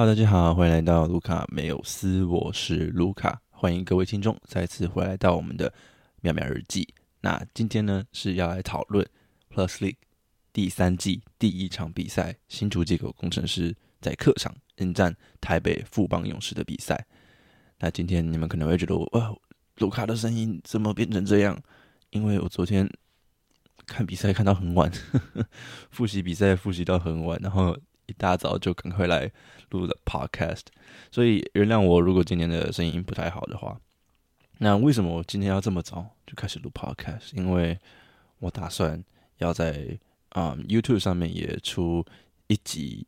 好大家好，欢迎来到卢卡没有斯，我是卢卡，欢迎各位听众再次回来到我们的妙妙日记。那今天呢是要来讨论 Plus League 第三季第一场比赛，新竹结构工程师在客场迎战台北富邦勇士的比赛。那今天你们可能会觉得我，哇，卢卡的声音怎么变成这样？因为我昨天看比赛看到很晚，复习比赛复习到很晚，然后。一大早就赶快来录了 podcast，所以原谅我如果今天的声音不太好的话。那为什么我今天要这么早就开始录 podcast？因为我打算要在啊 YouTube 上面也出一集，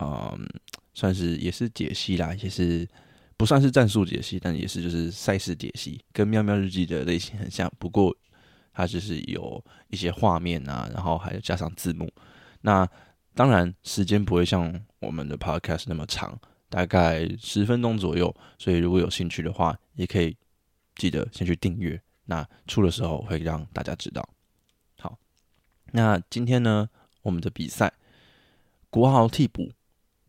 嗯，算是也是解析啦，也是不算是战术解析，但也是就是赛事解析，跟喵喵日记的类型很像。不过它就是有一些画面啊，然后还有加上字幕。那当然，时间不会像我们的 podcast 那么长，大概十分钟左右。所以如果有兴趣的话，也可以记得先去订阅。那出的时候会让大家知道。好，那今天呢，我们的比赛，国豪替补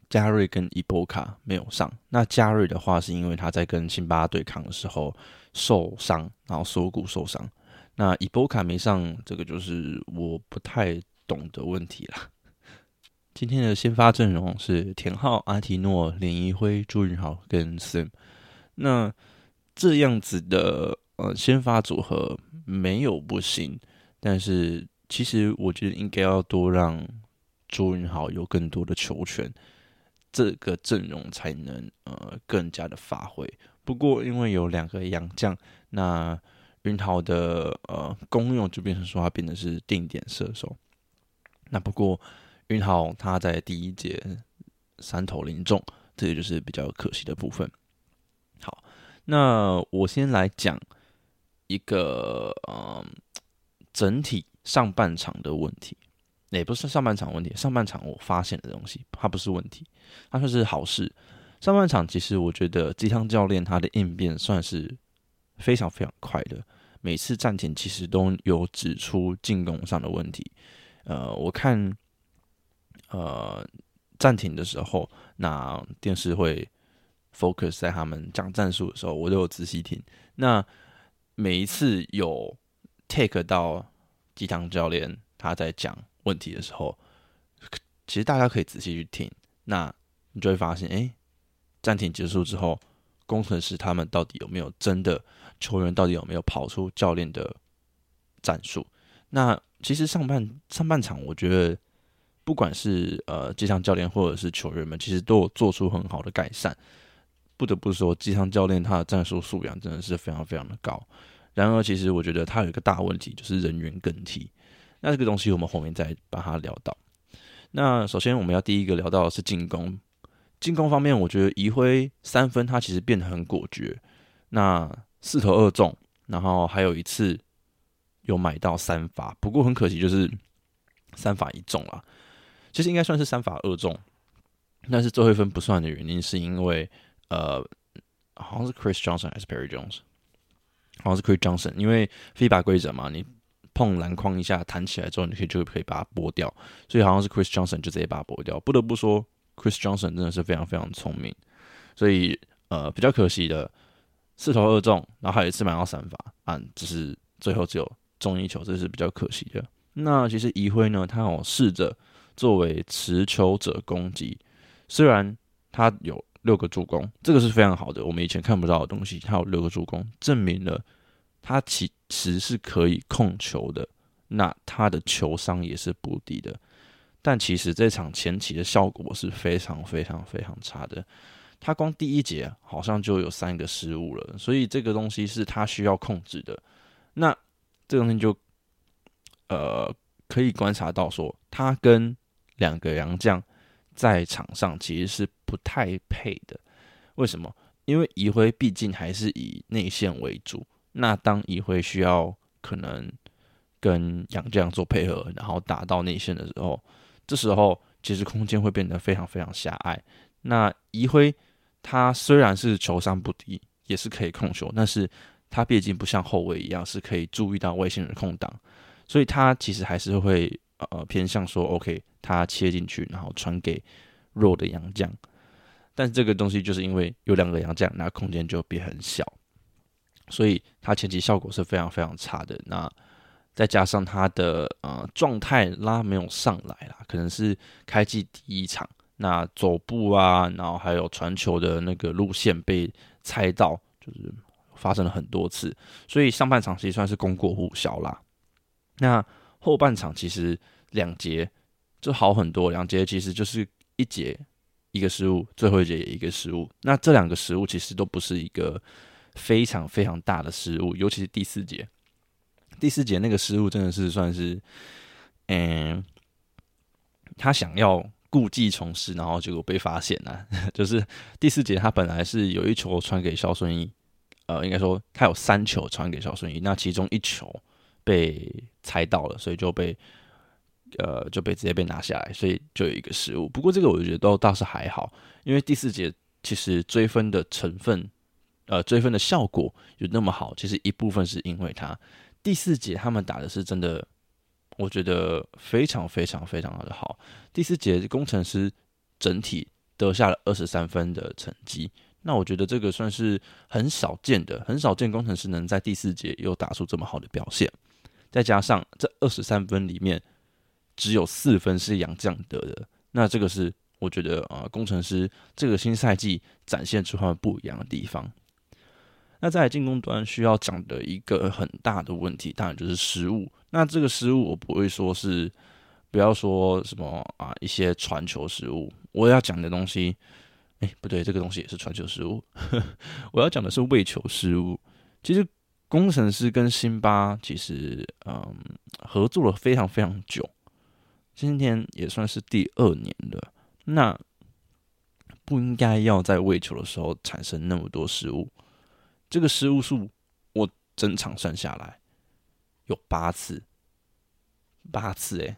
加瑞跟伊波卡没有上。那加瑞的话，是因为他在跟辛巴对抗的时候受伤，然后锁骨受伤。那伊波卡没上，这个就是我不太懂的问题了。今天的先发阵容是田浩、阿提诺、连一辉、朱云豪跟 Sim。那这样子的呃先发组合没有不行，但是其实我觉得应该要多让朱云豪有更多的球权，这个阵容才能呃更加的发挥。不过因为有两个洋将，那云豪的呃功用就变成说他变得是定点射手。那不过。云豪他在第一节三投零中，这个就是比较可惜的部分。好，那我先来讲一个嗯，整体上半场的问题，也不是上半场问题，上半场我发现的东西，它不是问题，它算是好事。上半场其实我觉得鸡汤教练他的应变算是非常非常快的，每次暂停其实都有指出进攻上的问题。呃，我看。呃，暂停的时候，那电视会 focus 在他们讲战术的时候，我都有仔细听。那每一次有 take 到鸡汤教练他在讲问题的时候，其实大家可以仔细去听，那你就会发现，哎，暂停结束之后，工程师他们到底有没有真的球员，到底有没有跑出教练的战术？那其实上半上半场，我觉得。不管是呃，机场教练或者是球员们，其实都有做出很好的改善。不得不说，机场教练他的战术素养真的是非常非常的高。然而，其实我觉得他有一个大问题，就是人员更替。那这个东西我们后面再把它聊到。那首先我们要第一个聊到的是进攻。进攻方面，我觉得移辉三分他其实变得很果决。那四投二中，然后还有一次有买到三发，不过很可惜就是三发一中了。其实应该算是三罚二中，但是最后一分不算的原因是因为，呃，好像是 Chris Johnson 还是 Perry Jones，好像是 Chris Johnson，因为非法规则嘛，你碰篮筐一下弹起来之后，你可以就可以把它拨掉，所以好像是 Chris Johnson 就直接把它拨掉。不得不说，Chris Johnson 真的是非常非常聪明，所以呃比较可惜的四投二中，然后还有一次买到三罚，啊，只是最后只有中一球，这是比较可惜的。那其实一辉呢，他有试着。作为持球者攻击，虽然他有六个助攻，这个是非常好的，我们以前看不到的东西，他有六个助攻，证明了他其实是可以控球的。那他的球商也是不低的，但其实这场前期的效果是非常非常非常差的。他光第一节好像就有三个失误了，所以这个东西是他需要控制的。那这个东西就呃可以观察到说，他跟两个洋将在场上其实是不太配的，为什么？因为移辉毕竟还是以内线为主，那当移辉需要可能跟洋将做配合，然后打到内线的时候，这时候其实空间会变得非常非常狭隘。那移辉他虽然是球商不低，也是可以控球，但是他毕竟不像后卫一样是可以注意到外线的空档，所以他其实还是会。呃，偏向说 OK，他切进去，然后传给弱的洋将。但是这个东西就是因为有两个洋将，那空间就变很小，所以他前期效果是非常非常差的。那再加上他的呃状态拉没有上来啦，可能是开季第一场，那走步啊，然后还有传球的那个路线被猜到，就是发生了很多次，所以上半场其实算是功过互销啦。那后半场其实两节就好很多，两节其实就是一节一个失误，最后一节也一个失误。那这两个失误其实都不是一个非常非常大的失误，尤其是第四节。第四节那个失误真的是算是，嗯，他想要故技重施，然后结果被发现了。就是第四节他本来是有一球传给肖顺义，呃，应该说他有三球传给肖顺义，那其中一球被猜到了，所以就被呃就被直接被拿下来，所以就有一个失误。不过这个我觉得都倒是还好，因为第四节其实追分的成分，呃，追分的效果有那么好，其实一部分是因为他。第四节他们打的是真的，我觉得非常非常非常的好。第四节工程师整体得下了二十三分的成绩，那我觉得这个算是很少见的，很少见工程师能在第四节又打出这么好的表现。再加上这二十三分里面只有四分是杨将得的，那这个是我觉得啊，工程师这个新赛季展现出他们不一样的地方。那在进攻端需要讲的一个很大的问题，当然就是失误。那这个失误我不会说是，不要说什么啊一些传球失误。我要讲的东西，哎，不对，这个东西也是传球失误。我要讲的是喂球失误。其实工程师跟辛巴其实嗯合作了非常非常久，今天也算是第二年了。那不应该要在喂球的时候产生那么多失误。这个失误数，我整场算下来有八次，八次诶，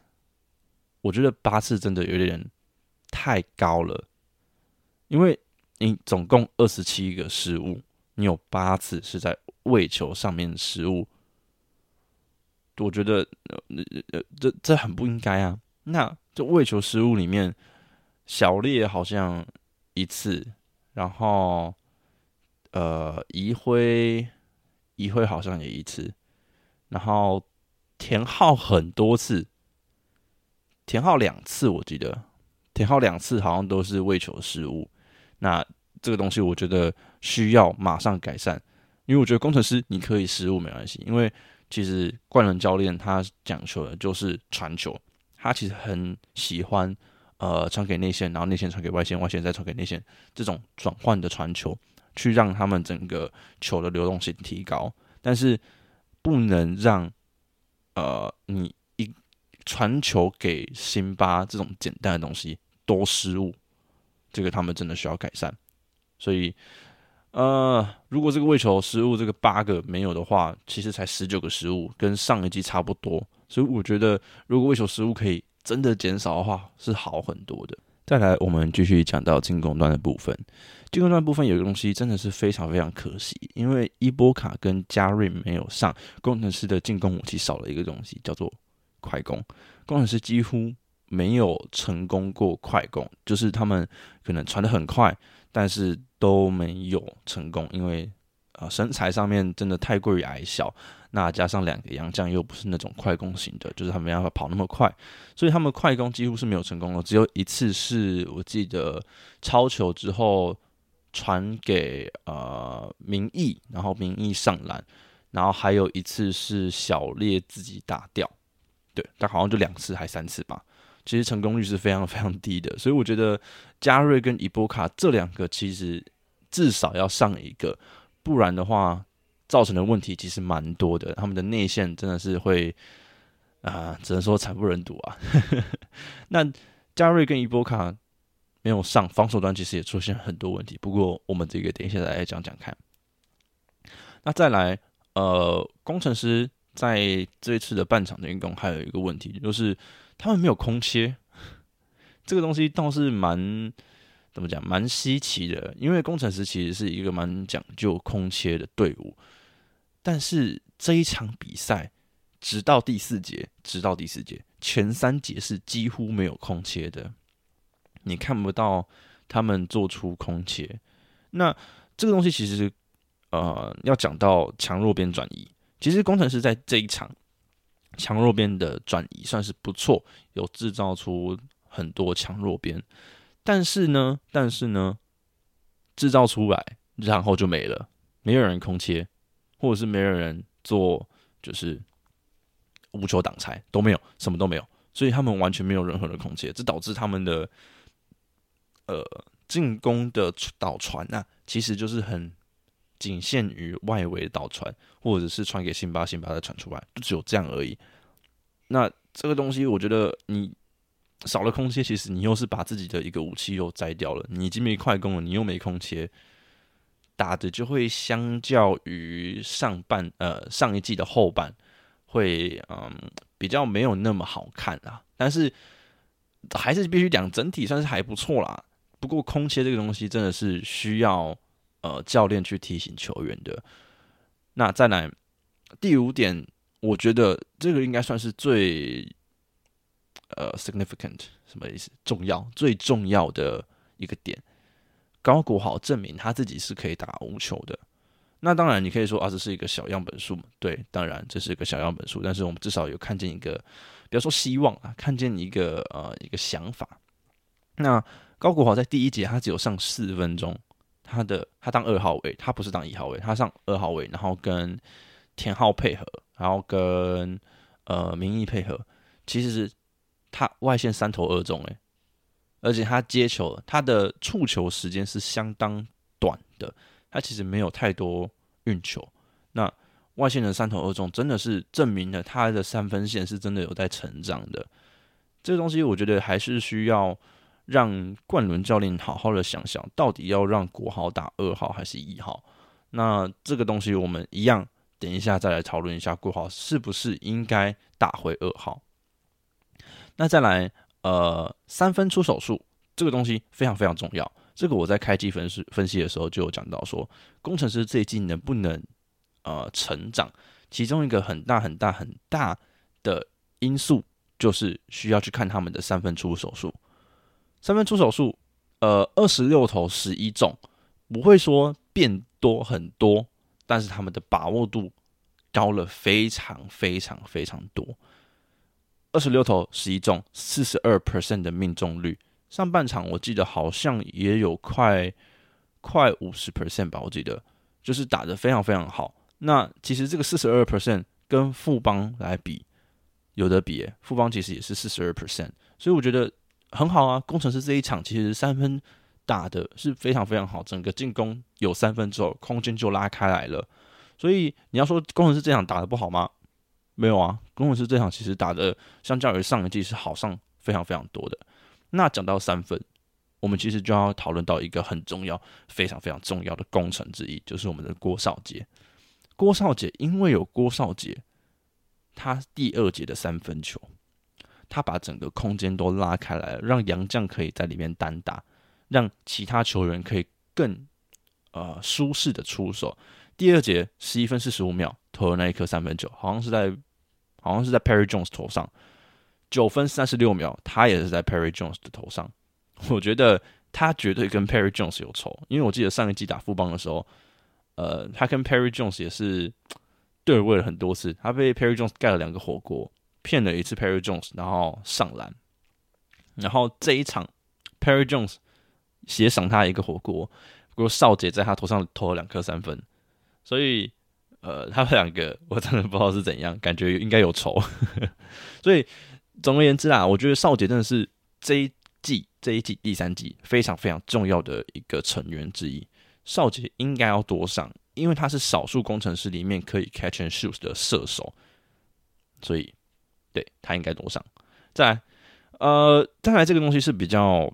我觉得八次真的有点太高了，因为你总共二十七个失误，你有八次是在喂球上面失误，我觉得呃呃这这很不应该啊。那这喂球失误里面，小烈好像一次，然后。呃，移辉，移辉好像也一次，然后田浩很多次，田浩两次，我记得田浩两次好像都是为球失误。那这个东西我觉得需要马上改善，因为我觉得工程师你可以失误没关系，因为其实冠伦教练他讲求的就是传球，他其实很喜欢呃传给内线，然后内线传给外线，外线再传给内线这种转换的传球。去让他们整个球的流动性提高，但是不能让呃你一传球给辛巴这种简单的东西多失误，这个他们真的需要改善。所以呃，如果这个喂球失误这个八个没有的话，其实才十九个失误，跟上一季差不多。所以我觉得，如果喂球失误可以真的减少的话，是好很多的。再来，我们继续讲到进攻端的部分。进攻端部分有个东西真的是非常非常可惜，因为伊波卡跟加瑞没有上，工程师的进攻武器少了一个东西，叫做快攻。工程师几乎没有成功过快攻，就是他们可能传的很快，但是都没有成功，因为啊身材上面真的太过于矮小。那加上两个洋将又不是那种快攻型的，就是他没办法跑那么快，所以他们快攻几乎是没有成功的。只有一次是我记得超球之后传给呃明义，然后明义上篮，然后还有一次是小烈自己打掉，对，但好像就两次还三次吧。其实成功率是非常非常低的，所以我觉得加瑞跟伊波卡这两个其实至少要上一个，不然的话。造成的问题其实蛮多的，他们的内线真的是会啊，只能说惨不忍睹啊。那加瑞跟伊波卡没有上防守端，其实也出现很多问题。不过我们这个等一下再来讲讲看。那再来，呃，工程师在这一次的半场的运动还有一个问题，就是他们没有空切。这个东西倒是蛮。怎么讲？蛮稀奇的，因为工程师其实是一个蛮讲究空切的队伍，但是这一场比赛，直到第四节，直到第四节前三节是几乎没有空切的，你看不到他们做出空切。那这个东西其实呃要讲到强弱边转移，其实工程师在这一场强弱边的转移算是不错，有制造出很多强弱边。但是呢，但是呢，制造出来然后就没了，没有人空切，或者是没有人做，就是无球挡拆都没有，什么都没有，所以他们完全没有任何的空切，这导致他们的呃进攻的导传啊，其实就是很仅限于外围导传，或者是传给辛巴，辛巴再传出来，就只有这样而已。那这个东西，我觉得你。少了空切，其实你又是把自己的一个武器又摘掉了。你已经没快攻了，你又没空切，打的就会相较于上半呃上一季的后半会嗯比较没有那么好看啊。但是还是必须讲，整体算是还不错啦。不过空切这个东西真的是需要呃教练去提醒球员的。那再来第五点，我觉得这个应该算是最。呃，significant 什么意思？重要，最重要的一个点，高国豪证明他自己是可以打无球的。那当然，你可以说啊，这是一个小样本数？对，当然这是一个小样本数，但是我们至少有看见一个，比方说希望啊，看见一个呃一个想法。那高国豪在第一节他只有上四分钟，他的他当二号位，他不是当一号位，他上二号位，然后跟田浩配合，然后跟呃明义配合，其实是。他外线三投二中，诶，而且他接球，他的触球时间是相当短的，他其实没有太多运球。那外线的三投二中，真的是证明了他的三分线是真的有在成长的。这个东西，我觉得还是需要让冠伦教练好好的想想，到底要让国豪打二号还是一号。那这个东西，我们一样等一下再来讨论一下，国豪是不是应该打回二号。那再来，呃，三分出手术这个东西非常非常重要。这个我在开机分析分析的时候就有讲到，说工程师最近能不能呃成长，其中一个很大很大很大的因素就是需要去看他们的三分出手术。三分出手数，呃，二十六投十一中，不会说变多很多，但是他们的把握度高了非常非常非常多。二十六投十一中，四十二 percent 的命中率。上半场我记得好像也有快快五十 percent 吧，我记得就是打的非常非常好。那其实这个四十二 percent 跟富邦来比有的比，富邦其实也是四十二 percent，所以我觉得很好啊。工程师这一场其实三分打的是非常非常好，整个进攻有三分之后，空间就拉开来了。所以你要说工程师这场打的不好吗？没有啊，工程师这场其实打的相较于上一季是好上非常非常多的。那讲到三分，我们其实就要讨论到一个很重要、非常非常重要的工程之一，就是我们的郭少杰。郭少杰因为有郭少杰，他第二节的三分球，他把整个空间都拉开来了，让杨绛可以在里面单打，让其他球员可以更呃舒适的出手。第二节十一分四十五秒投的那一颗三分球，好像是在。好像是在 Perry Jones 头上，九分三十六秒，他也是在 Perry Jones 的头上。我觉得他绝对跟 Perry Jones 有仇，因为我记得上一季打富邦的时候，呃，他跟 Perry Jones 也是对位了很多次。他被 Perry Jones 盖了两个火锅，骗了一次 Perry Jones，然后上篮。然后这一场 Perry Jones 也赏他一个火锅，不过少杰在他头上投了两颗三分，所以。呃，他们两个我真的不知道是怎样，感觉应该有仇。所以总而言之啦，我觉得少杰真的是这一季这一季第三季非常非常重要的一个成员之一。少杰应该要多上，因为他是少数工程师里面可以 catch and shoot 的射手，所以对他应该多上。再来，呃，再来这个东西是比较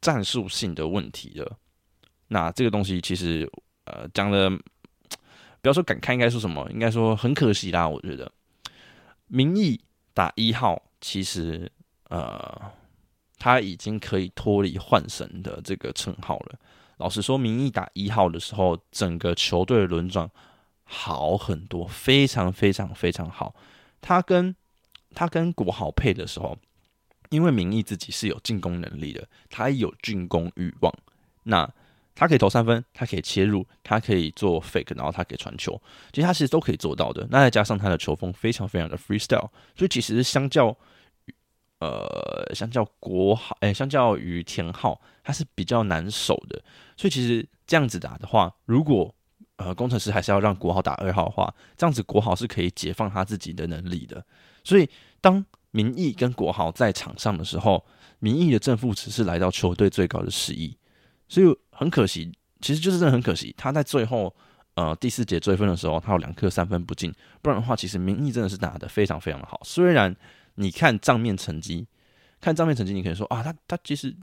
战术性的问题的。那这个东西其实呃讲的。不要说感慨，应该说什么？应该说很可惜啦。我觉得，明义打一号，其实呃，他已经可以脱离幻神的这个称号了。老实说，明义打一号的时候，整个球队的轮转好很多，非常非常非常好。他跟他跟国豪配的时候，因为明义自己是有进攻能力的，他有进攻欲望，那他可以投三分，他可以切入，他可以做 fake，然后他可以传球，其实他其实都可以做到的。那再加上他的球风非常非常的 freestyle，所以其实相较呃相较国豪，哎，相较于田浩，他是比较难守的。所以其实这样子打的话，如果呃工程师还是要让国豪打二号的话，这样子国豪是可以解放他自己的能力的。所以当民意跟国豪在场上的时候，民意的正负值是来到球队最高的十亿，所以很可惜，其实就是真的很可惜，他在最后呃第四节追分的时候，他有两颗三分不进，不然的话，其实民意真的是打的非常非常的好。虽然你看账面成绩，看账面成绩，你可以说啊，他他其实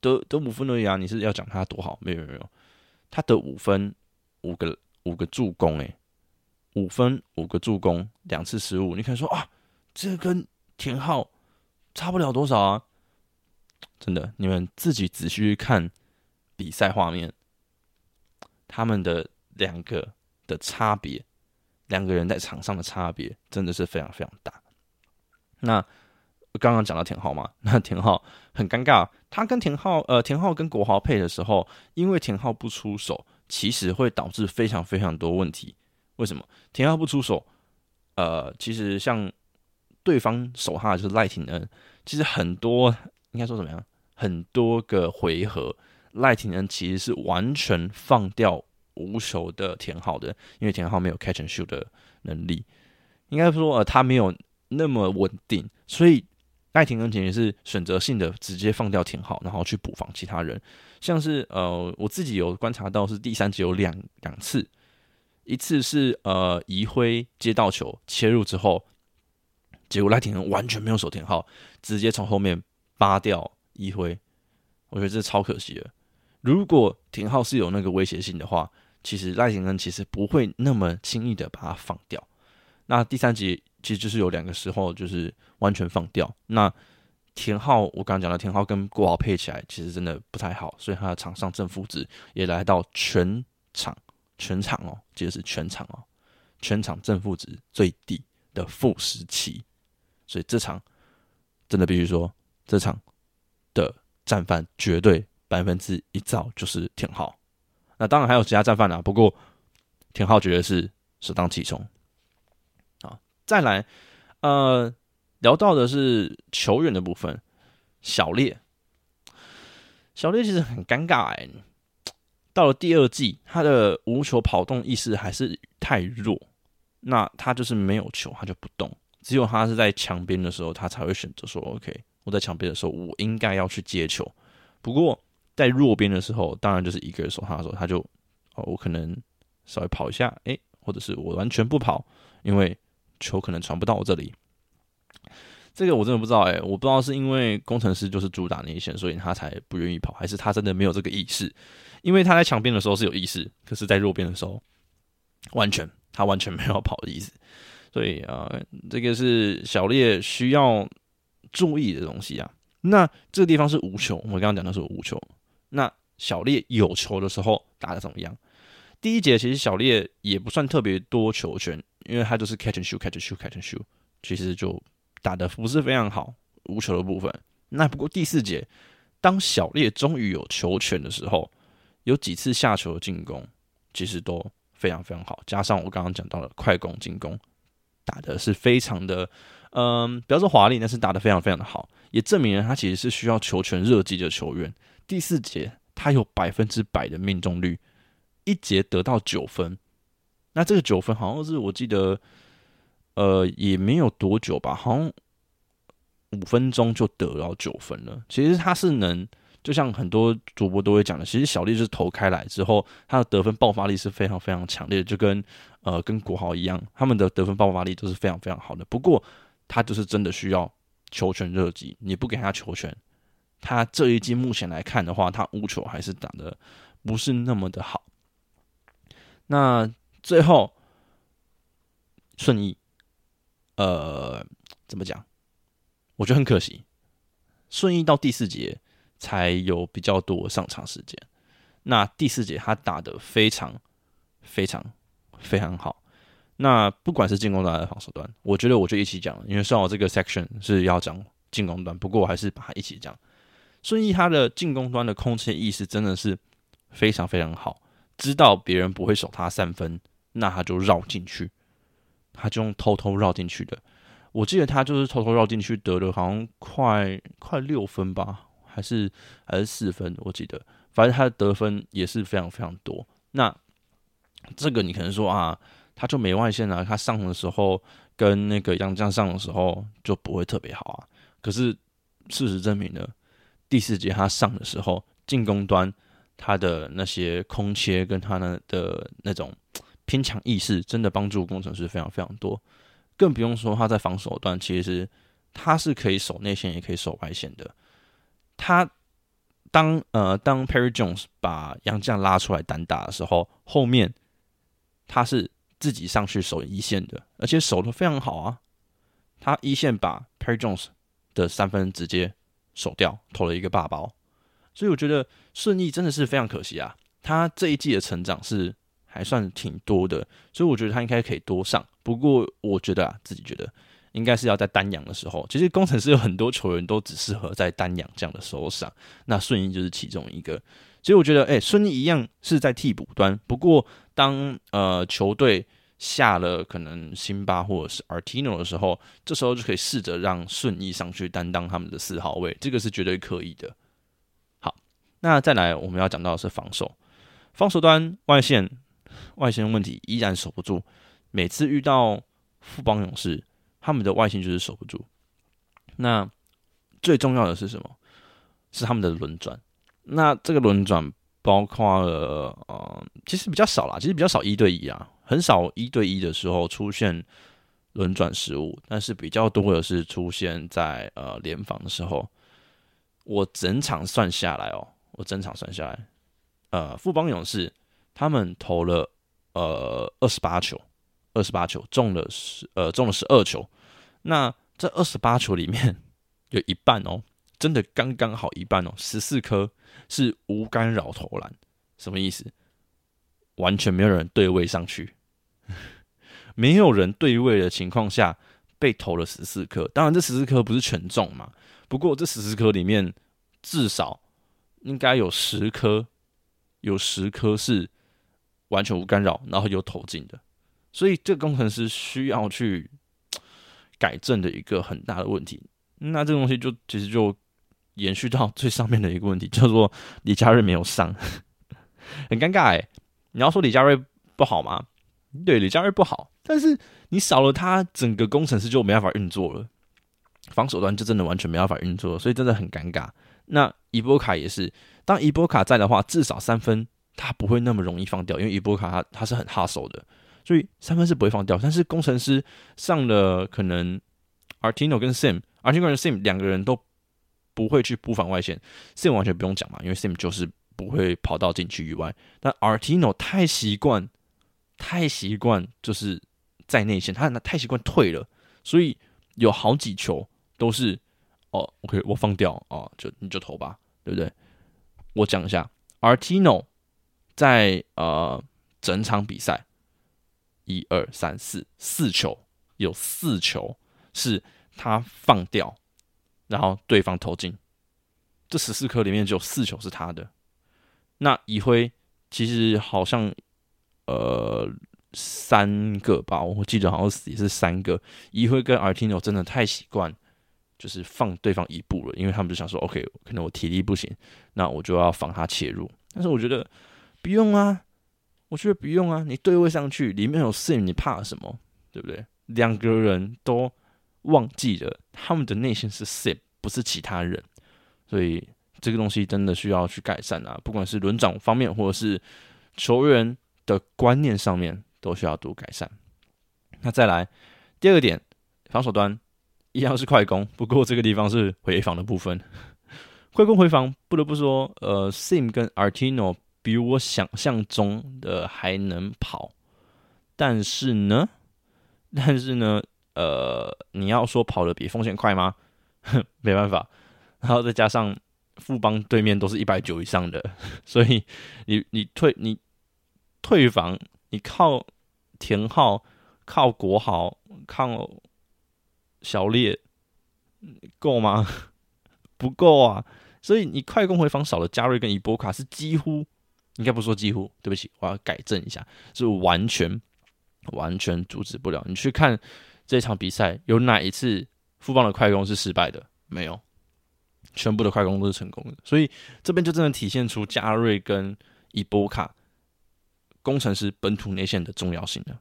得得五分而已啊，你是要讲他多好？没有没有，他得五分，五个五个助攻，诶，五分五个助攻，两次失误，你可以说啊，这跟田浩差不了多少啊！真的，你们自己仔细去看比赛画面，他们的两个的差别，两个人在场上的差别真的是非常非常大。那刚刚讲到田浩嘛，那田浩很尴尬，他跟田浩呃田浩跟国豪配的时候，因为田浩不出手，其实会导致非常非常多问题。为什么田浩不出手？呃，其实像。对方守他的就是赖廷恩，其实很多应该说怎么样？很多个回合，赖廷恩其实是完全放掉无球的田浩的，因为田浩没有 catch and shoot 的能力，应该说呃他没有那么稳定，所以赖廷恩其实是选择性的直接放掉田浩，然后去补防其他人，像是呃我自己有观察到是第三节有两两次，一次是呃移辉接到球切入之后。结果赖廷恩完全没有守田浩，直接从后面扒掉一辉，我觉得这超可惜的。如果田浩是有那个威胁性的话，其实赖廷恩其实不会那么轻易的把他放掉。那第三集其实就是有两个时候就是完全放掉。那田浩我刚刚讲的田浩跟郭豪配起来其实真的不太好，所以他的场上正负值也来到全场全场哦，记得是全场哦，全场正负值最低的负十七。所以这场真的必须说，这场的战犯绝对百分之一造就是田浩。那当然还有其他战犯啊，不过田浩绝对是首当其冲。啊，再来，呃，聊到的是球员的部分，小烈，小烈其实很尴尬哎，到了第二季，他的无球跑动意识还是太弱，那他就是没有球，他就不动。只有他是在墙边的时候，他才会选择说：“OK，我在墙边的时候，我应该要去接球。”不过在弱边的时候，当然就是一个人守他的时候，他就哦，我可能稍微跑一下，诶，或者是我完全不跑，因为球可能传不到我这里。这个我真的不知道，诶，我不知道是因为工程师就是主打内线，所以他才不愿意跑，还是他真的没有这个意识？因为他在墙边的时候是有意识，可是在弱边的时候，完全他完全没有跑的意思。所以啊，这个是小烈需要注意的东西啊。那这个地方是无球，我刚刚讲的是无球。那小烈有球的时候打的怎么样？第一节其实小烈也不算特别多球权，因为他就是 catch and shoot，catch and shoot，catch and shoot，其实就打的不是非常好。无球的部分，那不过第四节，当小烈终于有球权的时候，有几次下球进攻其实都非常非常好，加上我刚刚讲到的快攻进攻。打的是非常的，嗯，不要说华丽，但是打的非常非常的好，也证明了他其实是需要球权热机的球员。第四节他有百分之百的命中率，一节得到九分，那这个九分好像是我记得，呃，也没有多久吧，好像五分钟就得到九分了。其实他是能。就像很多主播都会讲的，其实小丽就是投开来之后，他的得分爆发力是非常非常强烈的，就跟呃跟国豪一样，他们的得分爆发力都是非常非常好的。不过他就是真的需要球权热机，你不给他球权，他这一季目前来看的话，他无球还是打的不是那么的好。那最后顺义，呃，怎么讲？我觉得很可惜，顺义到第四节。才有比较多上场时间。那第四节他打的非常非常非常好。那不管是进攻端还是防守端，我觉得我就一起讲，因为算我这个 section 是要讲进攻端，不过我还是把它一起讲。顺义他的进攻端的空切意识真的是非常非常好，知道别人不会守他三分，那他就绕进去，他就用偷偷绕进去的。我记得他就是偷偷绕进去得了，好像快快六分吧，还是还是四分？我记得，反正他的得分也是非常非常多。那这个你可能说啊，他就没外线啊，他上的时候跟那个杨将上的时候就不会特别好啊。可是事实证明呢，第四节他上的时候，进攻端他的那些空切跟他的的那种偏强意识，真的帮助工程师非常非常多。更不用说他在防守端，其实他是可以守内线，也可以守外线的。他当呃当 Perry Jones 把杨将拉出来单打的时候，后面他是自己上去守一线的，而且守的非常好啊。他一线把 Perry Jones 的三分直接守掉，投了一个霸包。所以我觉得顺义真的是非常可惜啊。他这一季的成长是。还算挺多的，所以我觉得他应该可以多上。不过我觉得啊，自己觉得应该是要在单阳的时候。其实工程师有很多球员都只适合在单阳这样的时候上，那顺义就是其中一个。所以我觉得，哎，顺义一样是在替补端。不过当呃球队下了可能辛巴或者是 Artino 的时候，这时候就可以试着让顺义上去担当他们的四号位，这个是绝对可以的。好，那再来我们要讲到的是防守，防守端外线。外线问题依然守不住，每次遇到富邦勇士，他们的外线就是守不住。那最重要的是什么？是他们的轮转。那这个轮转包括了呃，其实比较少啦，其实比较少一对一啊，很少一对一的时候出现轮转失误，但是比较多的是出现在呃联防的时候。我整场算下来哦，我整场算下来，呃，富邦勇士他们投了。呃，二十八球，二十八球中了十，呃，中了十二球。那这二十八球里面有一半哦，真的刚刚好一半哦，十四颗是无干扰投篮。什么意思？完全没有人对位上去，没有人对位的情况下被投了十四颗。当然，这十四颗不是全中嘛。不过这十四颗里面至少应该有十颗，有十颗是。完全无干扰，然后有投进的，所以这个工程师需要去 改正的一个很大的问题。那这个东西就其实就延续到最上面的一个问题，叫做李佳瑞没有上，很尴尬哎。你要说李佳瑞不好吗？对，李佳瑞不好，但是你少了他，整个工程师就没办法运作了，防守端就真的完全没办法运作，所以真的很尴尬。那伊波卡也是，当伊波卡在的话，至少三分。他不会那么容易放掉，因为伊波卡他他是很哈手的，所以三分是不会放掉。但是工程师上了可能 Artino 跟 Sim，Artino 跟 Sim 两个人都不会去布防外线，Sim 完全不用讲嘛，因为 Sim 就是不会跑到禁区以外。但 Artino 太习惯，太习惯就是在内线，他太习惯退了，所以有好几球都是哦，OK，我放掉哦，就你就投吧，对不对？我讲一下 Artino。在呃整场比赛，一二三四四球有四球是他放掉，然后对方投进，这十四颗里面只有四球是他的。那一辉其实好像呃三个吧，我记得好像也是三个。一辉跟 Artino 真的太习惯，就是放对方一步了，因为他们就想说，OK，可能我体力不行，那我就要防他切入。但是我觉得。不用啊，我觉得不用啊。你对位上去，里面有 Sim，你怕什么？对不对？两个人都忘记了他们的内心是 Sim，不是其他人。所以这个东西真的需要去改善啊，不管是轮长方面，或者是球员的观念上面，都需要多改善。那再来第二个点，防守端一样是快攻，不过这个地方是回防的部分。快攻回防，不得不说，呃，Sim 跟 Artino。比我想象中的还能跑，但是呢，但是呢，呃，你要说跑的比风险快吗？没办法。然后再加上富邦对面都是一百九以上的，所以你你退你退防，你靠田浩、靠国豪、靠小烈，够吗？不够啊！所以你快攻回防少了，加瑞跟伊波卡是几乎，应该不说几乎，对不起，我要改正一下，是完全完全阻止不了。你去看这场比赛，有哪一次富邦的快攻是失败的？没有，全部的快攻都是成功的。所以这边就真的体现出加瑞跟伊波卡工程师本土内线的重要性了。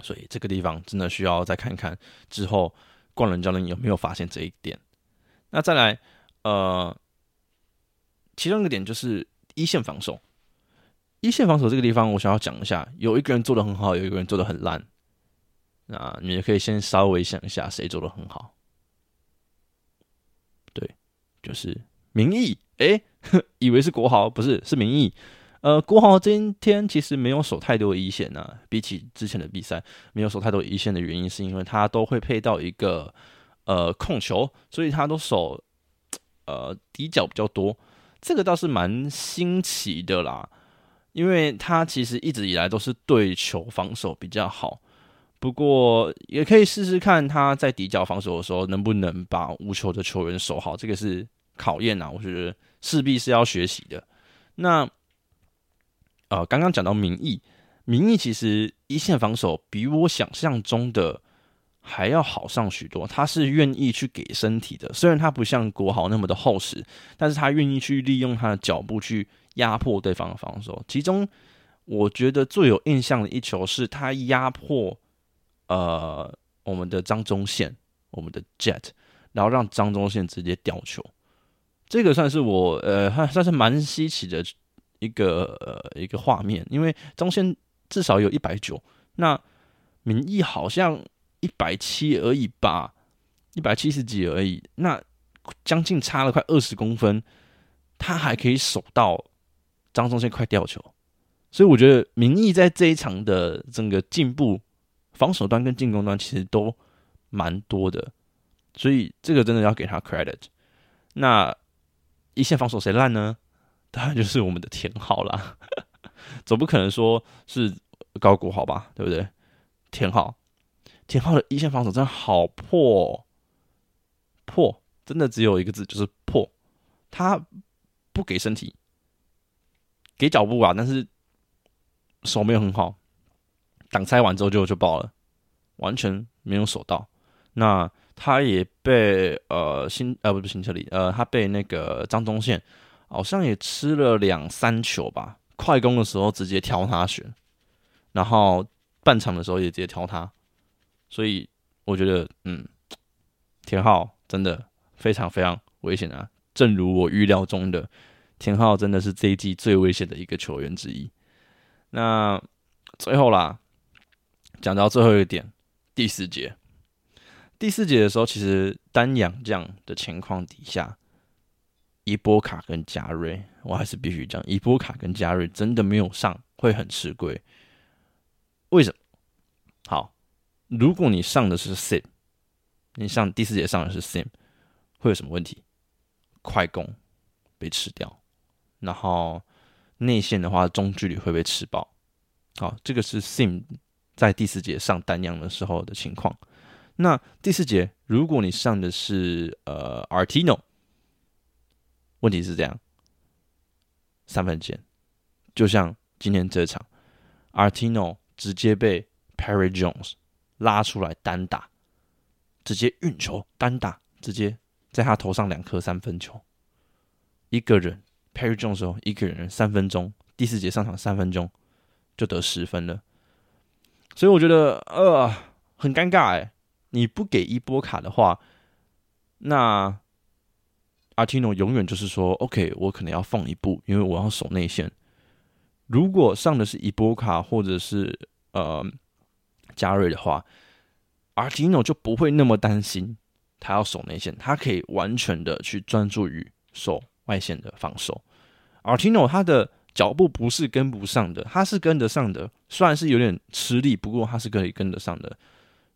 所以这个地方真的需要再看看之后冠伦教练有没有发现这一点。那再来，呃，其中一个点就是一线防守。一线防守这个地方，我想要讲一下，有一个人做的很好，有一个人做的很烂。那你也可以先稍微想一下，谁做的很好？对，就是民意。哎，以为是国豪，不是，是民意。呃，国豪今天其实没有守太多一线呢，比起之前的比赛，没有守太多一线的原因，是因为他都会配到一个呃控球，所以他都守呃底角比较多，这个倒是蛮新奇的啦，因为他其实一直以来都是对球防守比较好，不过也可以试试看他在底角防守的时候能不能把无球的球员守好，这个是考验啊，我觉得势必是要学习的。那呃，刚刚讲到民意，民意其实一线防守比我想象中的还要好上许多。他是愿意去给身体的，虽然他不像国豪那么的厚实，但是他愿意去利用他的脚步去压迫对方的防守。其中我觉得最有印象的一球是他压迫呃我们的张忠宪，我们的 Jet，然后让张忠宪直接吊球。这个算是我呃，还算是蛮稀奇的。一个呃一个画面，因为中线至少有一百九，那民意好像一百七而已吧，一百七十几而已，那将近差了快二十公分，他还可以守到张忠宪快掉球，所以我觉得民意在这一场的整个进步，防守端跟进攻端其实都蛮多的，所以这个真的要给他 credit。那一线防守谁烂呢？当然就是我们的田浩啦，总不可能说是高国豪吧，对不对？田浩，田浩的一线防守真的好破，破，真的只有一个字，就是破。他不给身体，给脚步啊，但是手没有很好，挡拆完之后就就爆了，完全没有守到。那他也被呃新呃不是新车里呃他被那个张宗宪。好像也吃了两三球吧，快攻的时候直接挑他选，然后半场的时候也直接挑他，所以我觉得，嗯，田浩真的非常非常危险啊！正如我预料中的，田浩真的是这一季最危险的一个球员之一。那最后啦，讲到最后一点，第四节，第四节的时候，其实单养这样的情况底下。伊波卡跟加瑞，我还是必须讲，伊波卡跟加瑞真的没有上会很吃亏。为什么？好，如果你上的是 Sim，你上第四节上的是 Sim，会有什么问题？快攻被吃掉，然后内线的话中距离会被吃爆。好，这个是 Sim 在第四节上单样的时候的情况。那第四节如果你上的是呃 Artino。问题是这样，三分线，就像今天这场，Artino 直接被 Perry Jones 拉出来单打，直接运球单打，直接在他头上两颗三分球，一个人 Perry Jones 哦，一个人三分钟，第四节上场三分钟就得十分了，所以我觉得呃很尴尬哎，你不给一波卡的话，那。阿提诺永远就是说，OK，我可能要放一步，因为我要守内线。如果上的是伊波卡或者是呃加瑞的话，阿提诺就不会那么担心他要守内线，他可以完全的去专注于守外线的防守。阿提诺他的脚步不是跟不上的，他是跟得上的，虽然是有点吃力，不过他是可以跟得上的。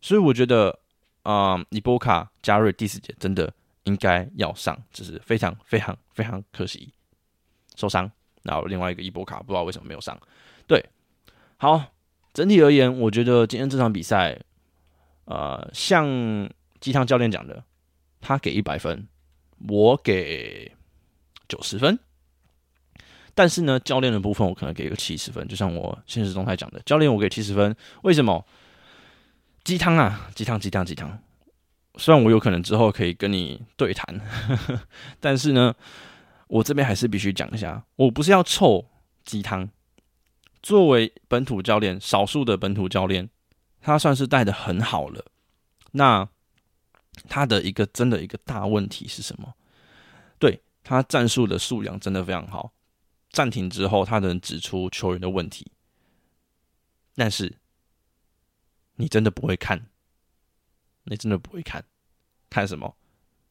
所以我觉得啊，伊波卡加瑞第四节真的。应该要上，只是非常非常非常可惜受伤。然后另外一个伊波卡不知道为什么没有上。对，好，整体而言，我觉得今天这场比赛，呃，像鸡汤教练讲的，他给一百分，我给九十分。但是呢，教练的部分我可能给个七十分，就像我现实中态讲的，教练我给七十分，为什么？鸡汤啊，鸡汤，鸡汤，鸡汤。虽然我有可能之后可以跟你对谈，但是呢，我这边还是必须讲一下，我不是要臭鸡汤。作为本土教练，少数的本土教练，他算是带的很好了。那他的一个真的一个大问题是什么？对他战术的素养真的非常好。暂停之后，他能指出球员的问题，但是你真的不会看。你真的不会看，看什么？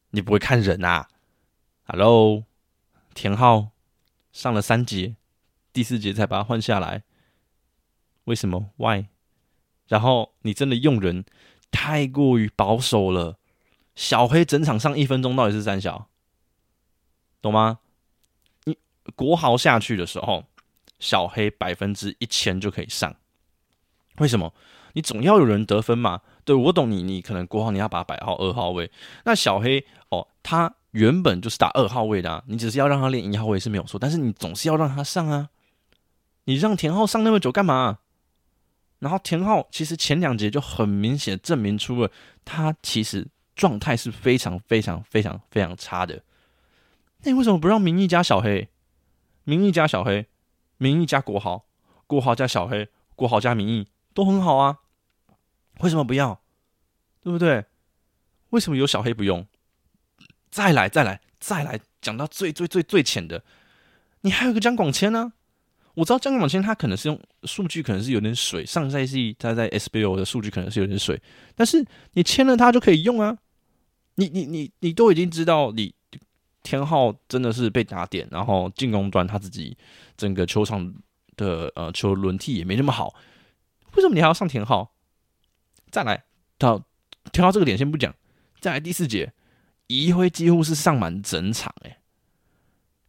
你不会看人啊？Hello，田浩上了三节，第四节才把他换下来，为什么？Why？然后你真的用人太过于保守了。小黑整场上一分钟到底是三小，懂吗？国豪下去的时候，小黑百分之一千就可以上，为什么？你总要有人得分嘛？对我懂你，你可能国豪你要把他摆好二号位，那小黑哦，他原本就是打二号位的，你只是要让他练一号位是没有错，但是你总是要让他上啊！你让田浩上那么久干嘛？然后田浩其实前两节就很明显证明出了他其实状态是非常非常非常非常差的。那你为什么不让明义加小黑？名义加小黑，名义加国豪，国豪加小黑，国豪加名义都很好啊。为什么不要？对不对？为什么有小黑不用？再来，再来，再来，讲到最最最最浅的，你还有个江广谦呢。我知道江广谦他可能是用数据，可能是有点水。上赛季他在 SBO 的数据可能是有点水，但是你签了他就可以用啊。你你你你都已经知道，你天浩真的是被打点，然后进攻端他自己整个球场的呃球轮替也没那么好，为什么你还要上田浩？再来到跳到这个点先不讲，再来第四节，一辉几乎是上满整场，哎，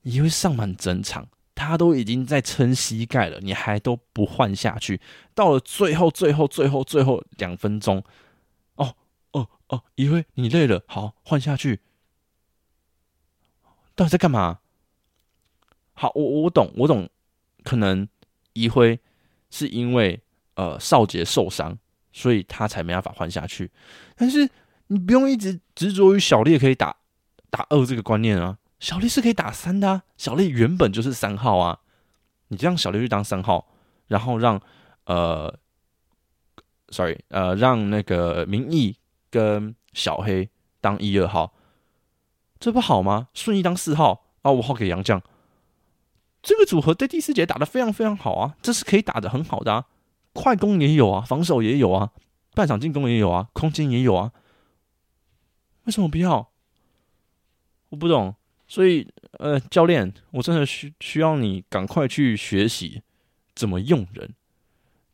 一辉上满整场，他都已经在撑膝盖了，你还都不换下去，到了最后最后最后最后两分钟，哦哦哦，一辉你累了，好换下去，到底在干嘛？好，我我懂我懂，可能一辉是因为呃少杰受伤。所以他才没办法换下去，但是你不用一直执着于小烈可以打打二这个观念啊，小烈是可以打三的啊，小烈原本就是三号啊，你让小烈去当三号，然后让呃，sorry，呃，让那个明义跟小黑当一二号，这不好吗？顺义当四号啊，五号给杨绛，这个组合在第四节打的非常非常好啊，这是可以打的很好的啊。快攻也有啊，防守也有啊，半场进攻也有啊，空间也有啊，为什么不要？我不懂。所以，呃，教练，我真的需需要你赶快去学习怎么用人，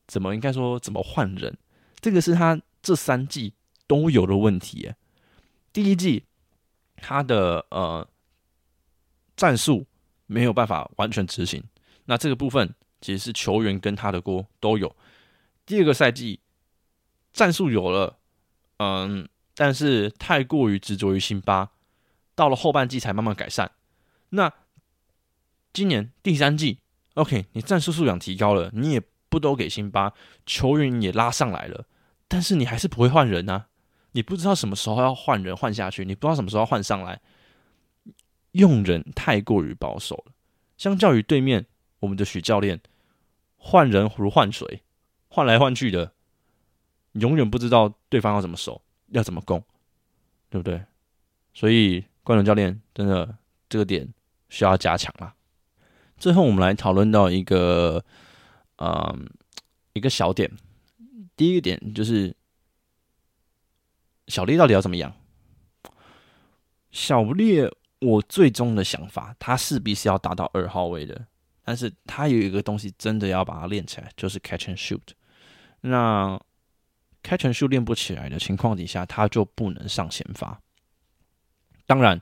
怎么应该说怎么换人。这个是他这三季都有的问题。第一季他的呃战术没有办法完全执行，那这个部分其实是球员跟他的锅都有。第二个赛季战术有了，嗯，但是太过于执着于辛巴，到了后半季才慢慢改善。那今年第三季，OK，你战术素养提高了，你也不都给辛巴，球员也拉上来了，但是你还是不会换人啊，你不知道什么时候要换人换下去，你不知道什么时候换上来，用人太过于保守了。相较于对面我们的许教练，换人如换水。换来换去的，永远不知道对方要怎么守，要怎么攻，对不对？所以冠伦教练真的这个点需要加强了。最后，我们来讨论到一个，嗯，一个小点。第一个点就是小烈到底要怎么养？小烈，我最终的想法，他势必是要打到二号位的，但是他有一个东西真的要把它练起来，就是 catch and shoot。那 catch and shoot 练不起来的情况底下，他就不能上先发。当然，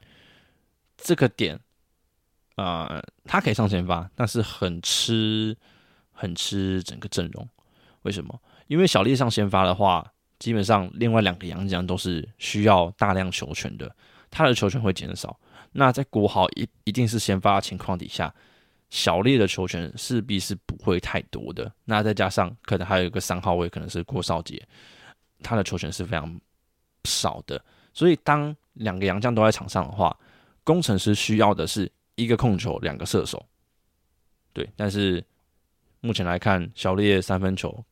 这个点，啊，他可以上先发，但是很吃，很吃整个阵容。为什么？因为小丽上先发的话，基本上另外两个洋将都是需要大量球权的。他的球权会减少。那在国豪一一定是先发的情况底下，小烈的球权势必是不会太多的。那再加上可能还有一个三号位，可能是郭少杰，他的球权是非常少的。所以当两个洋将都在场上的话，工程师需要的是一个控球，两个射手。对，但是目前来看，小烈三分球、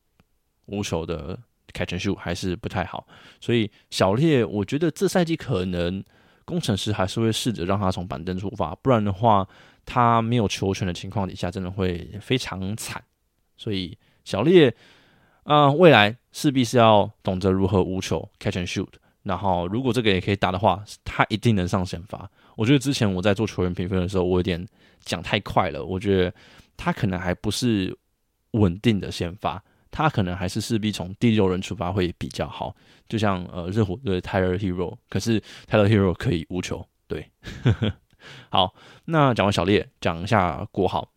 无球的 catch and shoot 还是不太好。所以小烈，我觉得这赛季可能。工程师还是会试着让他从板凳出发，不然的话，他没有球权的情况底下，真的会非常惨。所以小烈，啊，未来势必是要懂得如何无球 catch and shoot，然后如果这个也可以打的话，他一定能上先发。我觉得之前我在做球员评分的时候，我有点讲太快了。我觉得他可能还不是稳定的先发。他可能还是势必从第六人出发会比较好，就像呃热火的 Tyler Hero，可是 t y r e Hero 可以无球，对。好，那讲完小烈，讲一下国豪，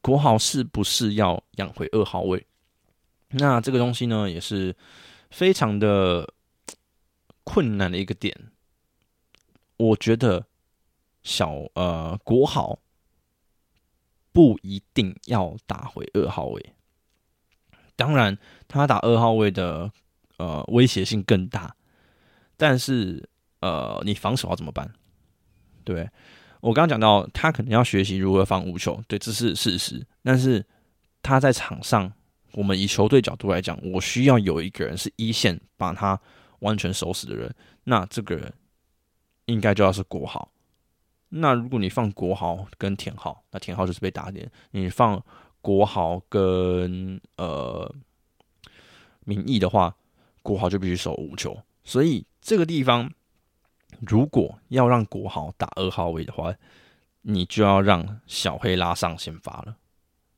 国豪是不是要养回二号位？那这个东西呢，也是非常的困难的一个点。我觉得小呃国豪不一定要打回二号位。当然，他打二号位的呃威胁性更大，但是呃，你防守要怎么办？对我刚刚讲到，他可能要学习如何防无球，对，这是事实。但是他在场上，我们以球队角度来讲，我需要有一个人是一线把他完全守死的人，那这个人应该就要是国豪。那如果你放国豪跟田浩，那田浩就是被打点，你放。国豪跟呃民意的话，国豪就必须守五球，所以这个地方如果要让国豪打二号位的话，你就要让小黑拉上先发了。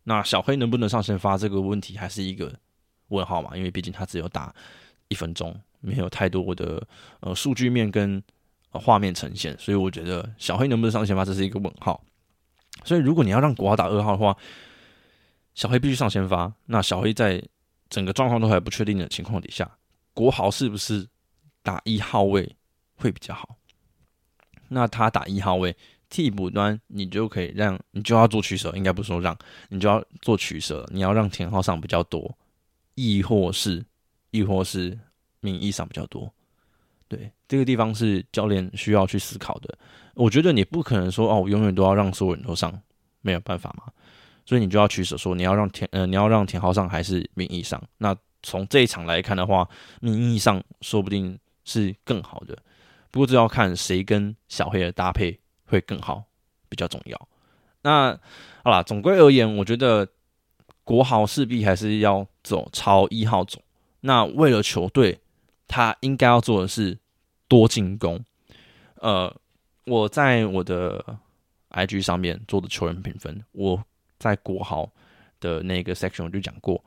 那小黑能不能上先发这个问题还是一个问号嘛？因为毕竟他只有打一分钟，没有太多的呃数据面跟画面呈现，所以我觉得小黑能不能上先发这是一个问号。所以如果你要让国豪打二号的话，小黑必须上先发，那小黑在整个状况都还不确定的情况底下，国豪是不是打一号位会比较好？那他打一号位，替补端你就可以让你就要做取舍，应该不说让你就要做取舍，你要让田浩上比较多，亦或是亦或是名义上比较多。对，这个地方是教练需要去思考的。我觉得你不可能说哦，我永远都要让所有人都上，没有办法嘛。所以你就要取舍，说你要让田呃，你要让田浩上还是名义上？那从这一场来看的话，名义上说不定是更好的。不过这要看谁跟小黑的搭配会更好，比较重要。那好啦，总归而言，我觉得国豪势必还是要走朝一号走。那为了球队，他应该要做的是多进攻。呃，我在我的 IG 上面做的球员评分，我。在国豪的那个 section 我就讲过，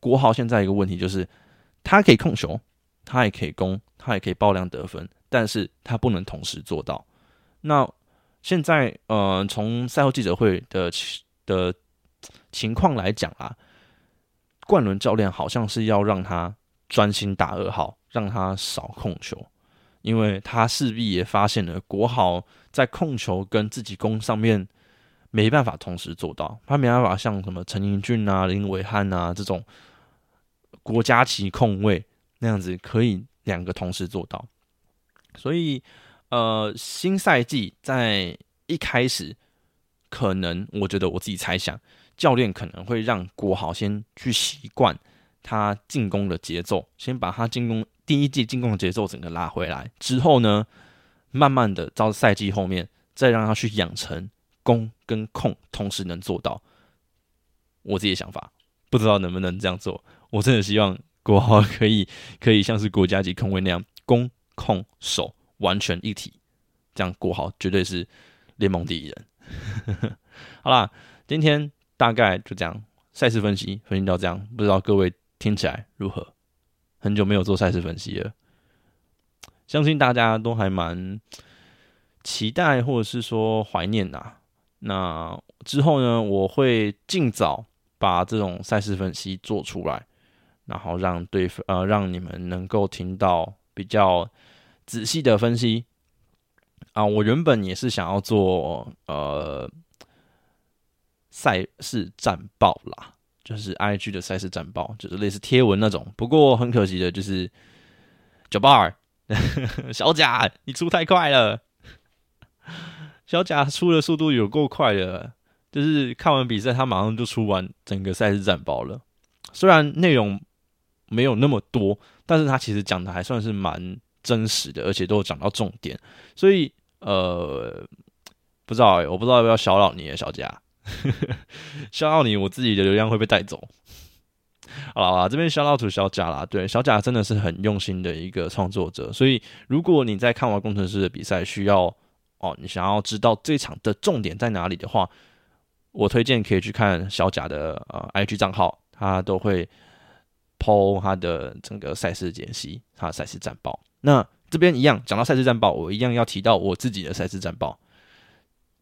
国豪现在一个问题就是，他可以控球，他也可以攻，他也可以爆量得分，但是他不能同时做到。那现在呃，从赛后记者会的的情况来讲啊，冠伦教练好像是要让他专心打二号，让他少控球，因为他势必也发现了国豪在控球跟自己攻上面。没办法同时做到，他没办法像什么陈英俊啊、林伟汉啊这种国家级控卫那样子，可以两个同时做到。所以，呃，新赛季在一开始，可能我觉得我自己猜想，教练可能会让国豪先去习惯他进攻的节奏，先把他进攻第一季进攻的节奏整个拉回来，之后呢，慢慢的到赛季后面，再让他去养成。攻跟控同时能做到，我自己的想法，不知道能不能这样做。我真的希望国豪可以 可以像是国家级控卫那样，攻控守完全一体，这样国豪绝对是联盟第一人。好啦，今天大概就这样，赛事分析分析到这样，不知道各位听起来如何？很久没有做赛事分析了，相信大家都还蛮期待或者是说怀念呐。那之后呢，我会尽早把这种赛事分析做出来，然后让对呃让你们能够听到比较仔细的分析。啊，我原本也是想要做呃赛事战报啦，就是 IG 的赛事战报，就是类似贴文那种。不过很可惜的就是九八二小贾，你出太快了，小贾出的速度有够快的，就是看完比赛他马上就出完整个赛事战报了。虽然内容没有那么多，但是他其实讲的还算是蛮真实的，而且都有讲到重点，所以。呃，不知道哎，我不知道要不要小扰你，小佳，小扰你，我自己的流量会被带走。好了，这边小老土小贾啦，对，小贾真的是很用心的一个创作者，所以如果你在看完工程师的比赛，需要哦，你想要知道这场的重点在哪里的话，我推荐可以去看小贾的呃 IG 账号，他都会抛他的整个赛事解析，他的赛事战报。那这边一样讲到赛事战报，我一样要提到我自己的赛事战报。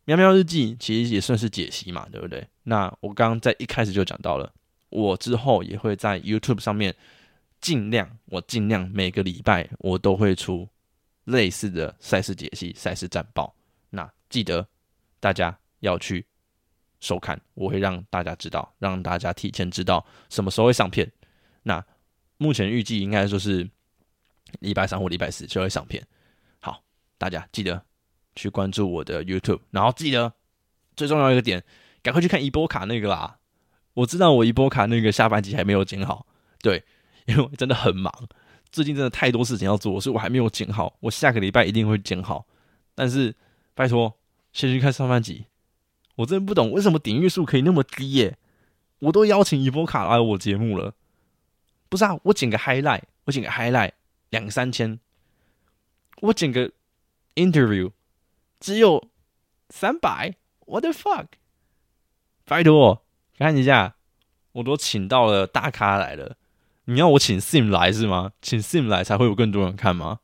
喵喵日记其实也算是解析嘛，对不对？那我刚刚在一开始就讲到了，我之后也会在 YouTube 上面尽量，我尽量每个礼拜我都会出类似的赛事解析、赛事战报。那记得大家要去收看，我会让大家知道，让大家提前知道什么时候会上片。那目前预计应该说是。礼拜三或礼拜四就会上片，好，大家记得去关注我的 YouTube，然后记得最重要一个点，赶快去看伊波卡那个啦。我知道我伊波卡那个下半集还没有剪好，对，因为真的很忙，最近真的太多事情要做，所以我还没有剪好。我下个礼拜一定会剪好，但是拜托先去看上半集。我真的不懂为什么点阅数可以那么低耶？我都邀请伊波卡来我节目了，不是啊？我剪个 highlight，我剪个 highlight。两三千，我整个 interview 只有三百，what the fuck？拜托，看一下，我都请到了大咖来了，你要我请 Sim 来是吗？请 Sim 来才会有更多人看吗？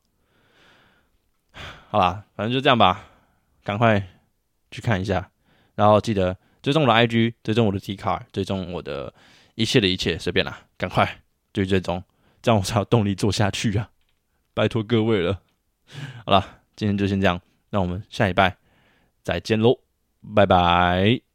好啦，反正就这样吧，赶快去看一下，然后记得追踪我的 IG，追踪我的 T Car，追踪我的一切的一切，随便啦，赶快追追踪，这样我才有动力做下去啊！拜托各位了，好了，今天就先这样，那我们下礼拜再见喽，拜拜。